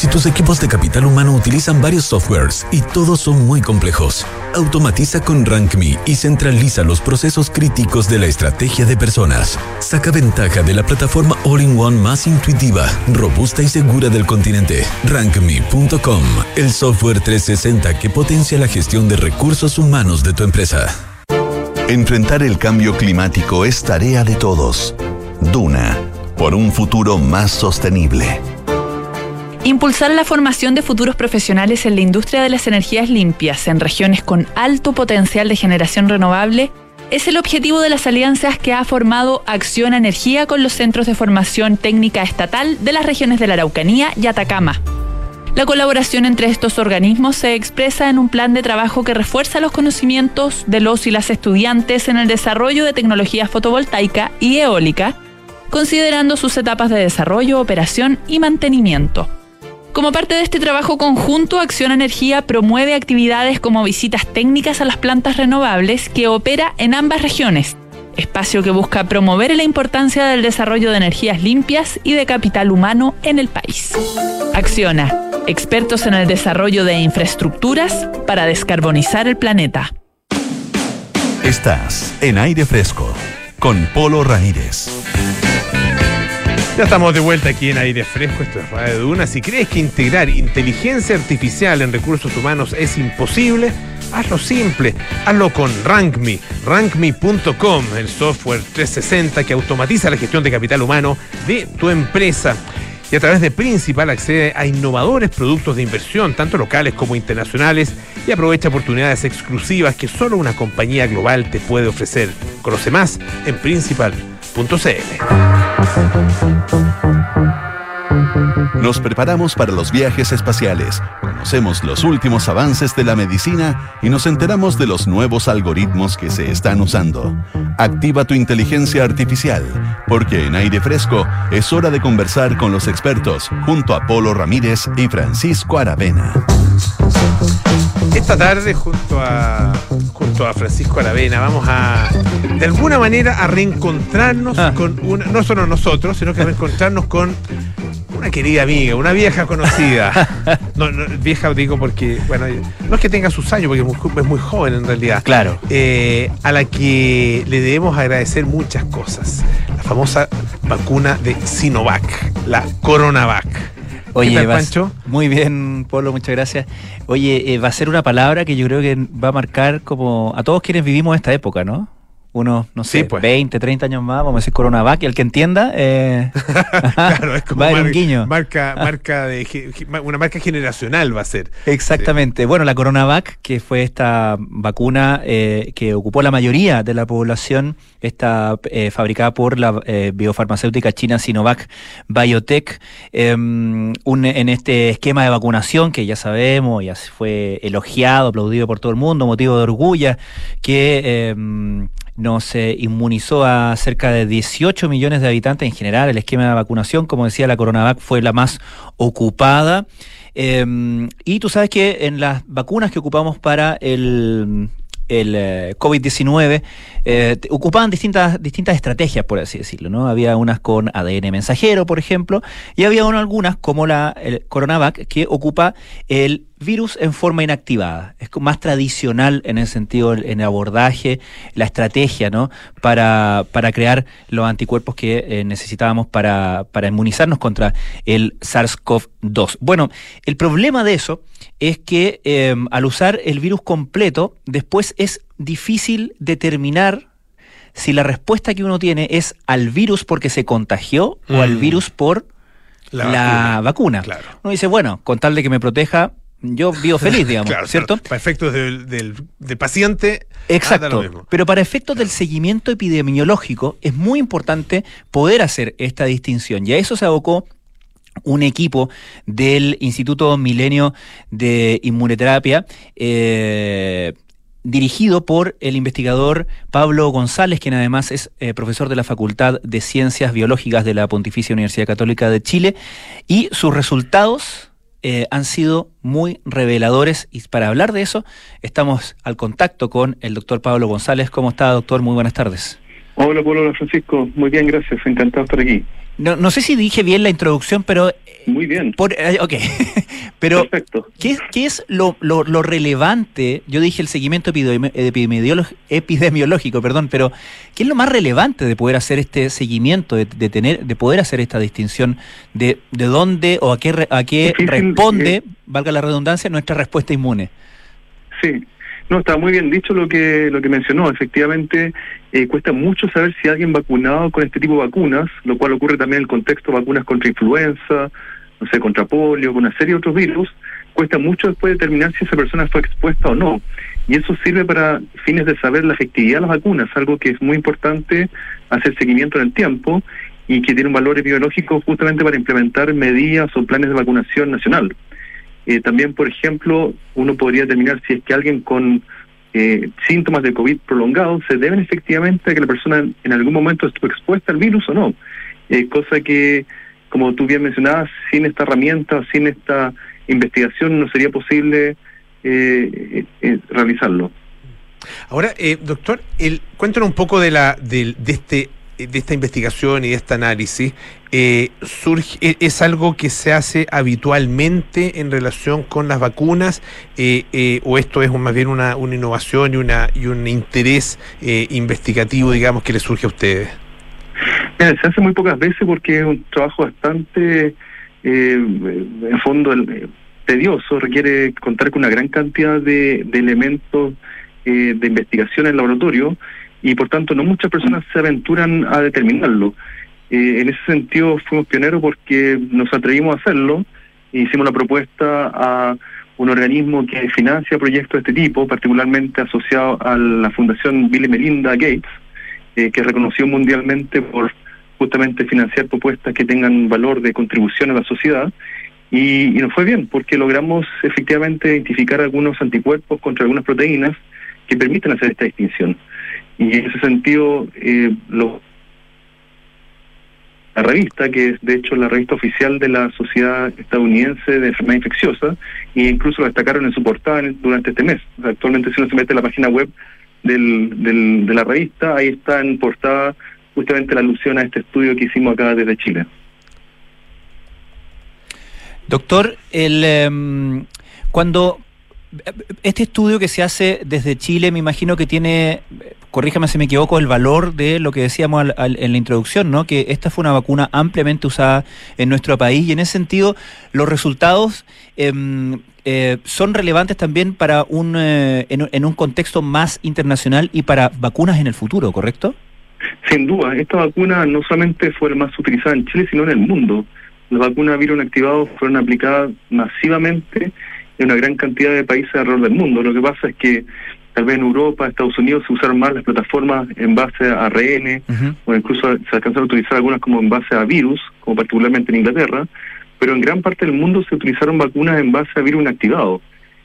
Speaker 8: Si tus equipos de capital humano utilizan varios softwares y todos son muy complejos, automatiza con RankMe y centraliza los procesos críticos de la estrategia de personas. Saca ventaja de la plataforma All-in-One más intuitiva, robusta y segura del continente. RankMe.com, el software 360 que potencia la gestión de recursos humanos de tu empresa.
Speaker 2: Enfrentar el cambio climático es tarea de todos. Duna, por un futuro más sostenible.
Speaker 9: Impulsar la formación de futuros profesionales en la industria de las energías limpias en regiones con alto potencial de generación renovable es el objetivo de las alianzas que ha formado Acción Energía con los centros de formación técnica estatal de las regiones de la Araucanía y Atacama. La colaboración entre estos organismos se expresa en un plan de trabajo que refuerza los conocimientos de los y las estudiantes en el desarrollo de tecnología fotovoltaica y eólica, considerando sus etapas de desarrollo, operación y mantenimiento. Como parte de este trabajo conjunto, Acción Energía promueve actividades como visitas técnicas a las plantas renovables que opera en ambas regiones, espacio que busca promover la importancia del desarrollo de energías limpias y de capital humano en el país. Acciona, expertos en el desarrollo de infraestructuras para descarbonizar el planeta.
Speaker 2: Estás en aire fresco con Polo Ramírez.
Speaker 3: Ya estamos de vuelta aquí en Aire Fresco, esto es Radio Duna. Si crees que integrar inteligencia artificial en recursos humanos es imposible, hazlo simple, hazlo con RankMe, rankme.com, el software 360 que automatiza la gestión de capital humano de tu empresa. Y a través de Principal accede a innovadores productos de inversión, tanto locales como internacionales, y aprovecha oportunidades exclusivas que solo una compañía global te puede ofrecer. Conoce más en principal.cl.
Speaker 2: Nos preparamos para los viajes espaciales, conocemos los últimos avances de la medicina y nos enteramos de los nuevos algoritmos que se están usando. Activa tu inteligencia artificial, porque en aire fresco es hora de conversar con los expertos junto a Polo Ramírez y Francisco Aravena.
Speaker 3: Esta tarde, junto a, junto a Francisco Aravena, vamos a, de alguna manera, a reencontrarnos
Speaker 10: Ah.
Speaker 3: con una, no solo nosotros, sino que a reencontrarnos con una querida amiga, una vieja conocida. No, no, vieja digo porque, bueno, no es que tenga sus años, porque es muy, jo- es muy joven en realidad.
Speaker 10: Claro.
Speaker 3: Eh, a la que le debemos agradecer muchas cosas. La famosa vacuna de Sinovac, la Coronavac.
Speaker 10: Oye,
Speaker 3: ¿Qué tal, Pancho?
Speaker 10: muy bien, Polo, muchas gracias. Oye, eh, va a ser una palabra que yo creo que va a marcar como a todos quienes vivimos esta época, ¿no? Unos, no sé,
Speaker 3: Sí, pues.
Speaker 10: 20, 30 años más, vamos a decir Coronavac, y el que entienda, eh,
Speaker 3: Claro, es como
Speaker 10: va a un guiño.
Speaker 3: marca, marca de, una marca generacional va a ser.
Speaker 10: Exactamente. Bueno, la Coronavac, que fue esta vacuna eh, que ocupó la mayoría de la población, está eh, fabricada por la biofarmacéutica china Sinovac Biotech, un- en este esquema de vacunación que ya sabemos, ya se fue elogiado, aplaudido por todo el mundo, motivo de orgullo, que eh, nos eh, inmunizó a cerca de 18 millones de habitantes en general. El esquema de vacunación, como decía, la Coronavac fue la más ocupada. Eh, y tú sabes que en las vacunas que ocupamos para el, el eh, COVID-19 eh, ocupaban distintas, distintas estrategias, por así decirlo. ¿no? Había unas con ADN mensajero, por ejemplo, y había una- algunas como la Coronavac que ocupa el virus en forma inactivada. Es más tradicional en el sentido, en el abordaje, la estrategia, ¿no? Para, para crear los anticuerpos que eh, necesitábamos para, para inmunizarnos contra el SARS-CoV-2. Bueno, el problema de eso es que eh, al usar el virus completo, después es difícil determinar si la respuesta que uno tiene es al virus porque se contagió o al
Speaker 3: Mm.
Speaker 10: virus por
Speaker 3: La
Speaker 10: la,
Speaker 3: vacuna.
Speaker 10: vacuna.
Speaker 3: Claro.
Speaker 10: Uno dice, bueno, con tal de que me proteja, yo vivo feliz, digamos,
Speaker 3: Claro,
Speaker 10: ¿cierto?
Speaker 3: claro. Para efectos del, del- del paciente. lo
Speaker 10: Exacto.
Speaker 3: mismo.
Speaker 10: Pero para efectos del seguimiento epidemiológico es muy importante poder hacer esta distinción. Y a eso se abocó un equipo del Instituto Milenio de Inmunoterapia, eh, dirigido por el investigador Pablo González, quien además es eh, profesor de la Facultad de Ciencias Biológicas de la Pontificia Universidad Católica de Chile, y sus resultados eh, han sido muy reveladores. Y para hablar de eso, estamos al contacto con el doctor Pablo González. ¿Cómo está, doctor? Muy buenas tardes.
Speaker 11: Hola, hola, Francisco. Muy bien, gracias. Encantado de estar aquí.
Speaker 10: No, no sé si dije bien la introducción, pero... eh,
Speaker 11: Muy bien.
Speaker 10: Por, eh, ok, pero
Speaker 11: Perfecto.
Speaker 10: ¿qué, qué es lo, lo- lo relevante? Yo dije el seguimiento epidemiológico, perdón, pero ¿qué es lo más relevante de poder hacer este seguimiento, de, de tener, de poder hacer esta distinción de, de dónde o a qué, a qué
Speaker 11: Difícil,
Speaker 10: responde,
Speaker 11: eh.
Speaker 10: valga la redundancia, nuestra respuesta inmune?
Speaker 11: Sí. No, está muy bien dicho lo que lo que mencionó. Efectivamente, eh, cuesta mucho saber si alguien vacunado con este tipo de vacunas, lo cual ocurre también en el contexto de vacunas contra influenza, no sé, contra polio, con una serie de otros virus, cuesta mucho después determinar si esa persona fue expuesta o no. Y eso sirve para fines de saber la efectividad de las vacunas, algo que es muy importante hacer seguimiento en el tiempo y que tiene un valor epidemiológico justamente para implementar medidas o planes de vacunación nacional. Eh, también, por ejemplo, uno podría determinar si es que alguien con eh, síntomas de COVID prolongados se deben efectivamente a que la persona en algún momento estuvo expuesta al virus o no. Eh, cosa que, como tú bien mencionabas, sin esta herramienta, sin esta investigación no sería posible eh, realizarlo.
Speaker 3: Ahora, doctor, el, cuéntanos un poco de la de, de este de esta investigación y de este análisis. Eh, surge, e- ¿Es algo que se hace habitualmente en relación con las vacunas eh, eh, o esto es más bien una, una innovación y, una, y un interés eh, investigativo, digamos, que le surge a ustedes?
Speaker 11: Se hace muy pocas veces porque es un trabajo bastante, eh, en fondo, el- eh, tedioso, requiere contar con una gran cantidad de, de elementos eh, de investigación en laboratorio y por tanto no muchas personas se aventuran a determinarlo. Eh, en ese sentido fuimos pioneros porque nos atrevimos a hacerlo, e hicimos la propuesta a un organismo que financia proyectos de este tipo, particularmente asociado a la Fundación Bill y Melinda Gates, eh, que es reconocido mundialmente por justamente financiar propuestas que tengan valor de contribución a la sociedad. Y, y nos fue bien, porque logramos efectivamente identificar algunos anticuerpos contra algunas proteínas que permiten hacer esta distinción. Y en ese sentido, eh, la revista, que es de hecho la revista oficial de la Sociedad Estadounidense de Enfermedad Infecciosa, e incluso lo destacaron en su portada durante este mes. Actualmente si uno se mete en la página web de la revista, ahí está en portada justamente la alusión a este estudio que hicimos acá desde Chile.
Speaker 10: Doctor, el, em, cuando este estudio que se hace desde Chile, me imagino que tiene, corríjame si me equivoco, el valor de lo que decíamos al- al- en la introducción, ¿no? Que esta fue una vacuna ampliamente usada en nuestro país y en ese sentido los resultados em, eh, son relevantes también para un eh, en, un- contexto más internacional y para vacunas en el futuro, ¿correcto?
Speaker 11: Sin duda, esta vacuna no solamente fue la más utilizada en Chile, sino en el mundo. Las vacunas virus inactivados fueron aplicadas masivamente en una gran cantidad de países alrededor del mundo. Lo que pasa es que tal vez en Europa, Estados Unidos se usaron más las plataformas en base a ARN, o incluso se alcanzaron a utilizar algunas como en base a virus, como particularmente en Inglaterra, pero en gran parte del mundo se utilizaron vacunas en base a virus inactivados.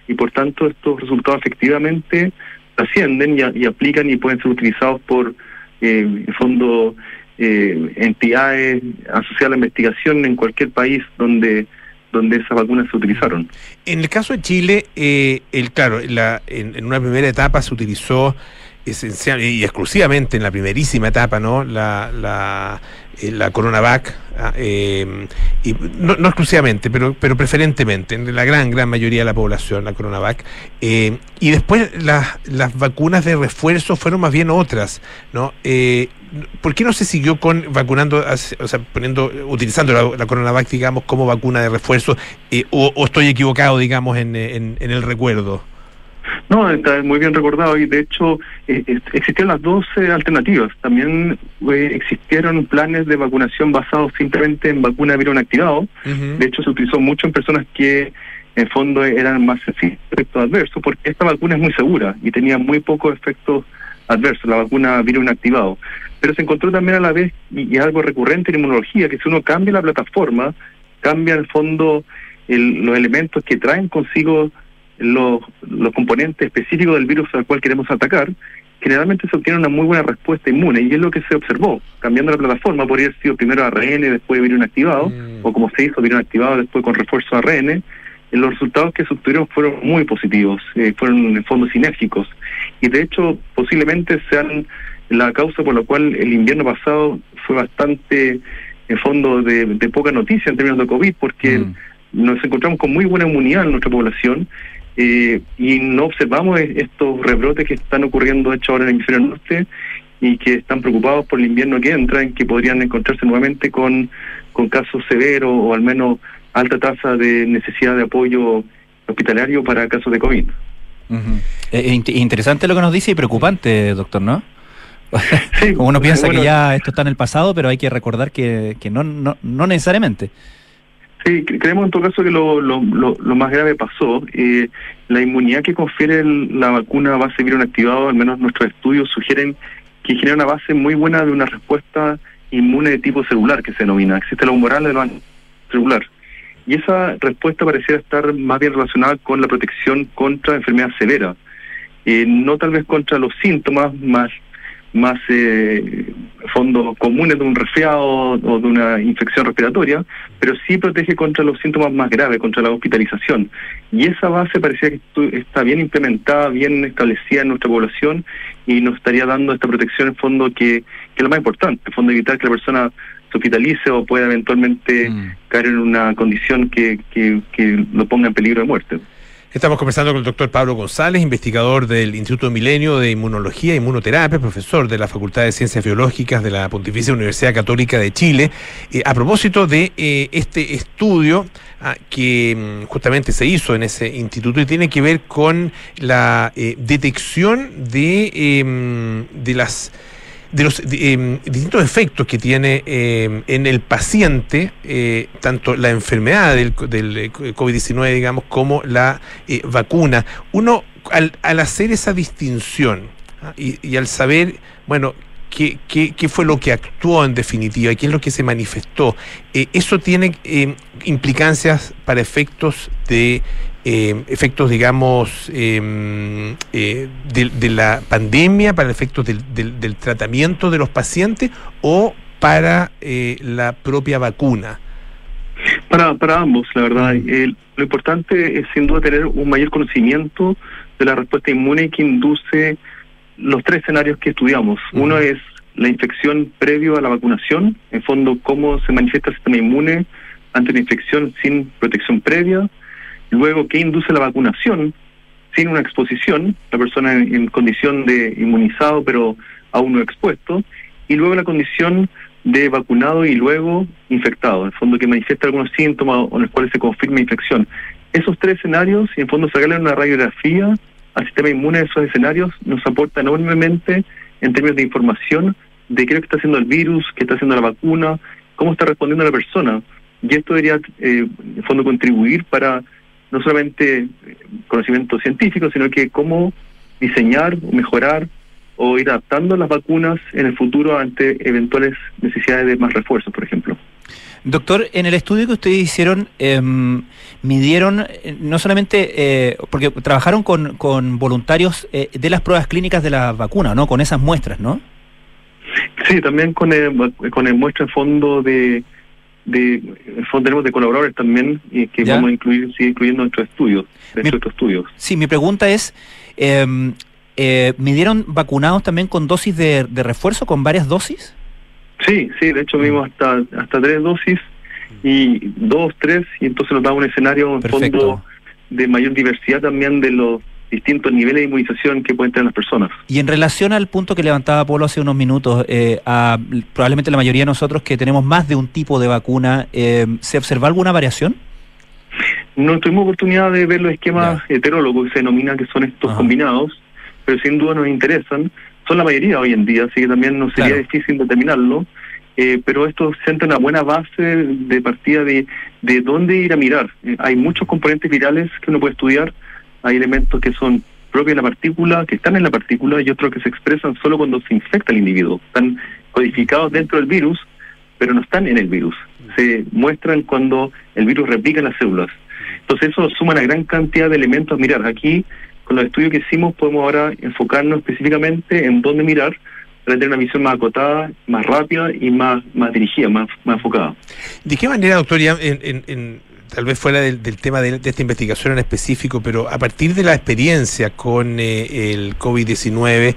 Speaker 11: Y por tanto estos resultados efectivamente trascienden y, a- y aplican y pueden ser utilizados por, eh, en fondo, eh, entidades asociadas a la investigación en cualquier país donde donde esas vacunas se utilizaron.
Speaker 3: En el caso de Chile, eh, el claro, la- en, en una primera etapa se utilizó esencial y exclusivamente en la primerísima etapa, ¿no? La, la, la CoronaVac, ah, eh, y no, no exclusivamente, pero, pero preferentemente, en la gran, gran mayoría de la población, la CoronaVac. eh, y después las, las vacunas de refuerzo fueron más bien otras, ¿no? Eh, ¿Por qué no se siguió con vacunando, o sea, poniendo, utilizando la, la CoronaVac, digamos, como vacuna de refuerzo? eh, o, estoy equivocado, digamos, en, en el recuerdo?
Speaker 11: No, está muy bien recordado y de hecho eh, eh, existían las dos eh, alternativas. También eh, existieron planes de vacunación basados simplemente en vacuna virus inactivado. De hecho se utilizó mucho en personas que en fondo eran más sensibles a efectos adversos porque esta vacuna es muy segura y tenía muy pocos efectos adversos, la vacuna virus inactivado. Pero se encontró también a la vez, y, y algo recurrente en inmunología, que si uno cambia la plataforma, cambia en el fondo el- los elementos que traen consigo los, los componentes específicos del virus al cual queremos atacar, generalmente se obtiene una muy buena respuesta inmune y es lo que se observó. Cambiando la plataforma, podría haber sido primero ARN, después virus inactivado, o como se hizo, virus inactivado, después con refuerzo ARN. eh, Los resultados que se obtuvieron fueron muy positivos, eh, fueron en fondo sinérgicos y de hecho posiblemente sean la causa por la cual el invierno pasado fue bastante en fondo de, de poca noticia en términos de COVID porque nos encontramos con muy buena inmunidad en nuestra población eh, y no observamos e- estos rebrotes que están ocurriendo hecho ahora en el hemisferio norte y que están preocupados por el invierno que entra, en que podrían encontrarse nuevamente con, con casos severos o al menos alta tasa de necesidad de apoyo hospitalario para casos de COVID.
Speaker 10: Eh, int- interesante lo que nos dice y preocupante, doctor, ¿no? Como uno piensa
Speaker 11: bueno.
Speaker 10: que ya esto está en el pasado, pero hay que recordar que, que no, no, no necesariamente.
Speaker 11: Sí, cre- creemos en todo caso que lo, más grave pasó. Eh, la inmunidad que confiere la vacuna base virus activado, al menos nuestros estudios sugieren que genera una base muy buena de una respuesta inmune de tipo celular que se denomina. Existe la humoral de lo celular. y esa respuesta pareciera estar más bien relacionada con la protección contra enfermedad severa, eh, no tal vez contra los síntomas más más eh, fondos comunes de un resfriado o de una infección respiratoria, pero sí protege contra los síntomas más graves, contra la hospitalización. Y esa base parecía que está bien implementada, bien establecida en nuestra población y nos estaría dando esta protección en fondo que, que es lo más importante, en fondo evitar que la persona se hospitalice o pueda eventualmente mm. caer en una condición que, que, que lo ponga en peligro de muerte.
Speaker 3: Estamos conversando con el doctor Pablo González, investigador del Instituto Milenio de Inmunología e Inmunoterapia, profesor de la Facultad de Ciencias Biológicas de la Pontificia Universidad Católica de Chile, eh, a propósito de eh, este estudio ah, que mm, justamente se hizo en ese instituto y tiene que ver con la eh, detección de, em, de las de los em, distintos efectos que tiene em, en el paciente, eh, tanto la enfermedad del, del eh, COVID-19, digamos, como la eh, vacuna. Uno, al, al, hacer esa distinción ¿ah? y, al saber, bueno, qué, qué, qué, fue lo que actuó en definitiva, qué es lo que se manifestó, eso tiene em, implicancias para efectos de eh, efectos, digamos, em, eh, de, la pandemia, para efectos del, del, tratamiento de los pacientes o para eh, la propia vacuna?
Speaker 11: Para, para ambos, la verdad. Mm. lo importante es sin duda tener un mayor conocimiento de la respuesta inmune que induce los tres escenarios que estudiamos. Uno es la infección previo a la vacunación, en fondo cómo se manifiesta el sistema inmune ante una infección sin protección previa. Luego, ¿qué induce la vacunación sin una exposición? La persona en, condición de inmunizado pero aún no expuesto. Y luego la condición de vacunado y luego infectado, en fondo que manifiesta algunos síntomas o en los cuales se confirma infección. Esos tres escenarios, y en fondo sacarle una radiografía al sistema inmune de esos escenarios, nos aporta enormemente en términos de información de qué es lo que está haciendo el virus, qué está haciendo la vacuna, cómo está respondiendo la persona. Y esto debería, eh, en fondo, contribuir para no solamente conocimiento científico, sino que cómo diseñar, mejorar o ir adaptando las vacunas en el futuro ante eventuales necesidades de más refuerzos, por ejemplo.
Speaker 10: Doctor, en el estudio que ustedes hicieron, em, midieron eh, no solamente, eh, porque trabajaron con, con voluntarios eh, de las pruebas clínicas de la vacuna, ¿no? Con esas muestras, ¿no?
Speaker 11: Sí, también con el, con el muestra en fondo de, de tenemos de colaboradores también y que vamos a incluir sigue incluyendo nuestros estudios de estudios
Speaker 10: sí mi pregunta es eh, eh, ¿midieron vacunados también con dosis de, de, refuerzo con varias dosis?
Speaker 11: sí sí de hecho vimos hasta hasta tres dosis y dos tres y entonces nos da un escenario en fondo de mayor diversidad también de los distintos niveles de inmunización que pueden tener las personas.
Speaker 10: Y en relación al punto que levantaba Polo hace unos minutos, eh, a, probablemente la mayoría de nosotros que tenemos más de un tipo de vacuna, eh, ¿se observa alguna variación?
Speaker 11: No tuvimos oportunidad de ver los esquemas heterólogos que se denomina que son estos combinados, pero sin duda nos interesan. Son la mayoría hoy en día, así que también nos sería difícil determinarlo. Eh, pero esto sienta una buena base de partida de, de dónde ir a mirar. Eh, hay muchos componentes virales que uno puede estudiar, hay elementos que son propios de la partícula, que están en la partícula, y otros que se expresan solo cuando se infecta el individuo. Están codificados dentro del virus, pero no están en el virus. Se muestran cuando el virus replica en las células. Entonces eso suma una gran cantidad de elementos. Mirar, aquí con los estudios que hicimos podemos ahora enfocarnos específicamente en dónde mirar para tener una visión más acotada, más rápida y más, más dirigida, más, más enfocada.
Speaker 3: ¿De qué manera, doctor, ya en tal vez fuera del, tema de, esta investigación en específico, pero a partir de la experiencia con eh, el COVID-19,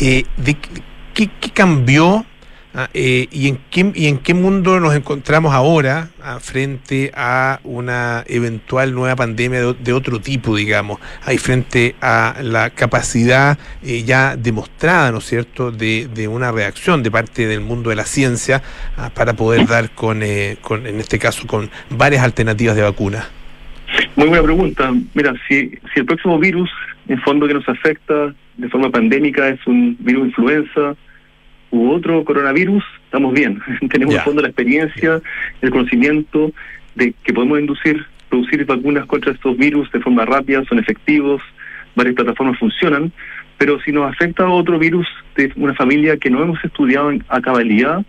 Speaker 3: eh, ¿qué, ¿qué, cambió Ah, eh, ¿y, en qué, ¿Y en qué mundo nos encontramos ahora ah, frente a una eventual nueva pandemia de, otro tipo, digamos? Ahí frente a la capacidad eh, ya demostrada, ¿no es cierto?, de, de, una reacción de parte del mundo de la ciencia ah, para poder dar con, eh, con, en este caso, con varias alternativas de vacuna.
Speaker 11: Muy buena pregunta. Mira, si, si el próximo virus, en fondo que nos afecta de forma pandémica, es un virus influenza, u otro coronavirus, estamos bien. Tenemos en fondo la experiencia, el conocimiento de que podemos inducir, producir vacunas contra estos virus de forma rápida, son efectivos, varias plataformas funcionan, pero si nos afecta a otro virus de una familia que no hemos estudiado a cabalidad,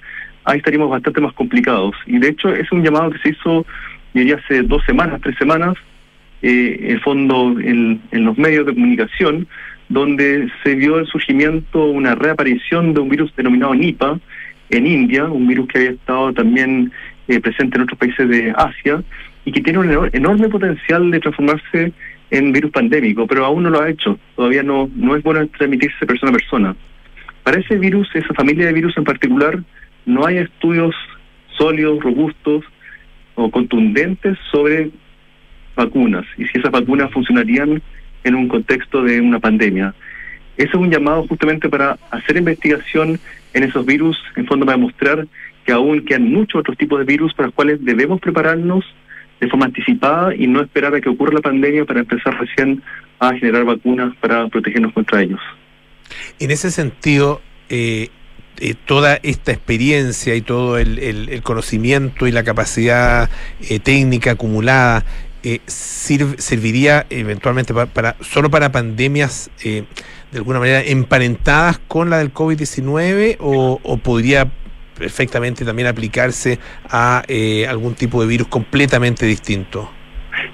Speaker 11: ahí estaríamos bastante más complicados. Y de hecho es un llamado que se hizo diría hace dos semanas, tres semanas, eh, el fondo en, en los medios de comunicación, donde se vio el surgimiento, una reaparición de un virus denominado Nipah en India, un virus que había estado también eh, presente en otros países de Asia y que tiene un enor- enorme potencial de transformarse en virus pandémico, pero aún no lo ha hecho. Todavía no, no es bueno transmitirse persona a persona. Para ese virus, esa familia de virus en particular, no hay estudios sólidos, robustos o contundentes sobre vacunas y si esas vacunas funcionarían en un contexto de una pandemia. Ese es un llamado justamente para hacer investigación en esos virus, en fondo para demostrar que aún quedan muchos otros tipos de virus para los cuales debemos prepararnos de forma anticipada y no esperar a que ocurra la pandemia para empezar recién a generar vacunas para protegernos contra ellos.
Speaker 3: En ese sentido, eh, eh, toda esta experiencia y todo el conocimiento y la capacidad eh, técnica acumulada eh, sir- serviría eventualmente pa- para, solo para pandemias eh, de alguna manera emparentadas con la del COVID-19 o, o podría perfectamente también aplicarse a eh, algún tipo de virus completamente distinto.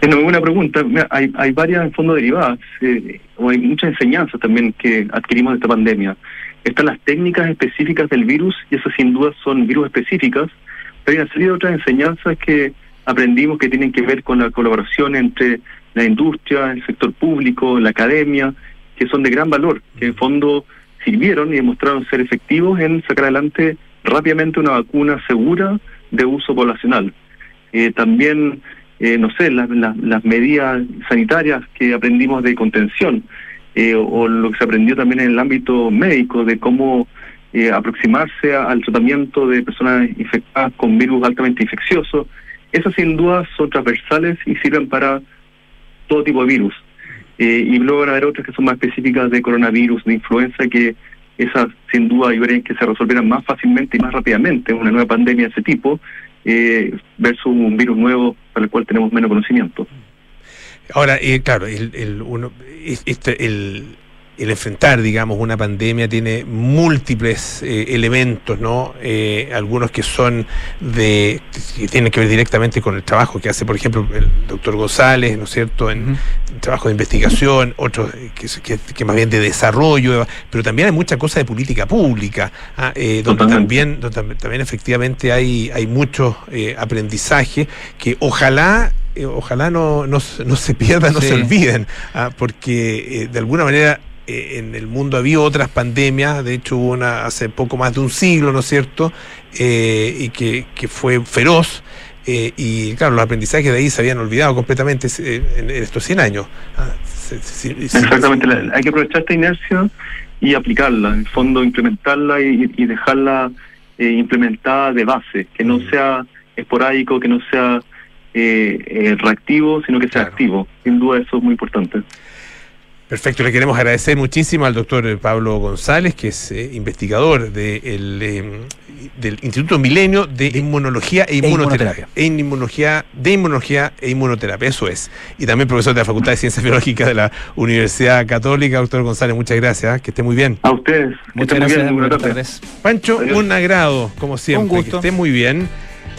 Speaker 11: Es una buena pregunta. Hay, hay varias en fondo derivadas, eh, o hay muchas enseñanzas también que adquirimos de esta pandemia. Están las técnicas específicas del virus, y esas sin duda son virus específicas, pero hay una serie de otras enseñanzas que aprendimos que tienen que ver con la colaboración entre la industria, el sector público, la academia, que son de gran valor, que en fondo sirvieron y demostraron ser efectivos en sacar adelante rápidamente una vacuna segura de uso poblacional. Eh, también, eh, no sé, las, las- medidas sanitarias que aprendimos de contención, eh, o, lo que se aprendió también en el ámbito médico, de cómo aproximarse al tratamiento de personas infectadas con virus altamente infecciosos, esas sin duda son transversales y sirven para todo tipo de virus. Eh, y luego van a haber otras que son más específicas de coronavirus, de influenza, que esas sin duda ayudarían que se resolvieran más fácilmente y más rápidamente una nueva pandemia de ese tipo, eh, versus un virus nuevo para el cual tenemos menos conocimiento.
Speaker 3: Ahora, eh, claro, el, el, uno, es- este, el, el enfrentar, digamos, una pandemia tiene múltiples eh, elementos, ¿no? Eh, algunos que son de, que tienen que ver directamente con el trabajo que hace, por ejemplo, el doctor González, ¿no es cierto?, en trabajo de investigación, otros que, que, que más bien de desarrollo, pero también hay mucha cosa de política pública, ah, eh, donde
Speaker 11: Totalmente.
Speaker 3: también, donde tam- también efectivamente hay, hay mucho aprendizaje que ojalá ojalá no, no, se- no se pierdan, no
Speaker 10: Sí.
Speaker 3: se olviden, ah, porque eh, de alguna manera eh, en el mundo había otras pandemias, de hecho hubo una hace poco más de un siglo, ¿no es cierto? Eh, y que, que fue feroz. eh, y claro, los aprendizajes de ahí se habían olvidado completamente eh, en, estos 100 años. Ah, se- se- se-
Speaker 11: Exactamente, hay que aprovechar esta inercia y aplicarla, en el fondo implementarla y, y dejarla eh, implementada de base, que no sea esporádico, que no sea eh, eh, reactivo, sino que sea activo. Sin duda eso es muy importante.
Speaker 3: Perfecto, le queremos agradecer muchísimo al doctor Pablo González, que es eh, investigador de el, eh, del Instituto Milenio de Inmunología e Inmunoterapia. E inmunología, de Inmunología e Inmunoterapia, eso es. Y también profesor de la Facultad de Ciencias Biológicas de la Universidad Católica. Doctor González, muchas gracias, que esté muy bien.
Speaker 11: A ustedes.
Speaker 10: Muchas gracias, buenas tardes.
Speaker 3: Pancho, un agrado, como siempre.
Speaker 10: Un gusto.
Speaker 3: Que esté muy bien.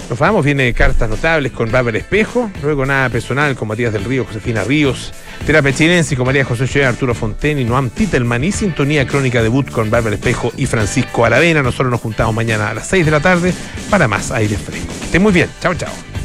Speaker 3: Nos vamos, viene cartas notables con Bárbara Espejo, luego nada personal con Matías del Río, Josefina Ríos, terapia chilense con María José Che, Arturo Fonten y Noam Titelman y sintonía crónica debut con Bárbara Espejo y Francisco Aravena. Nosotros nos juntamos mañana a las 6 de la tarde para más aire fresco. Que esté muy bien. Chao, chao.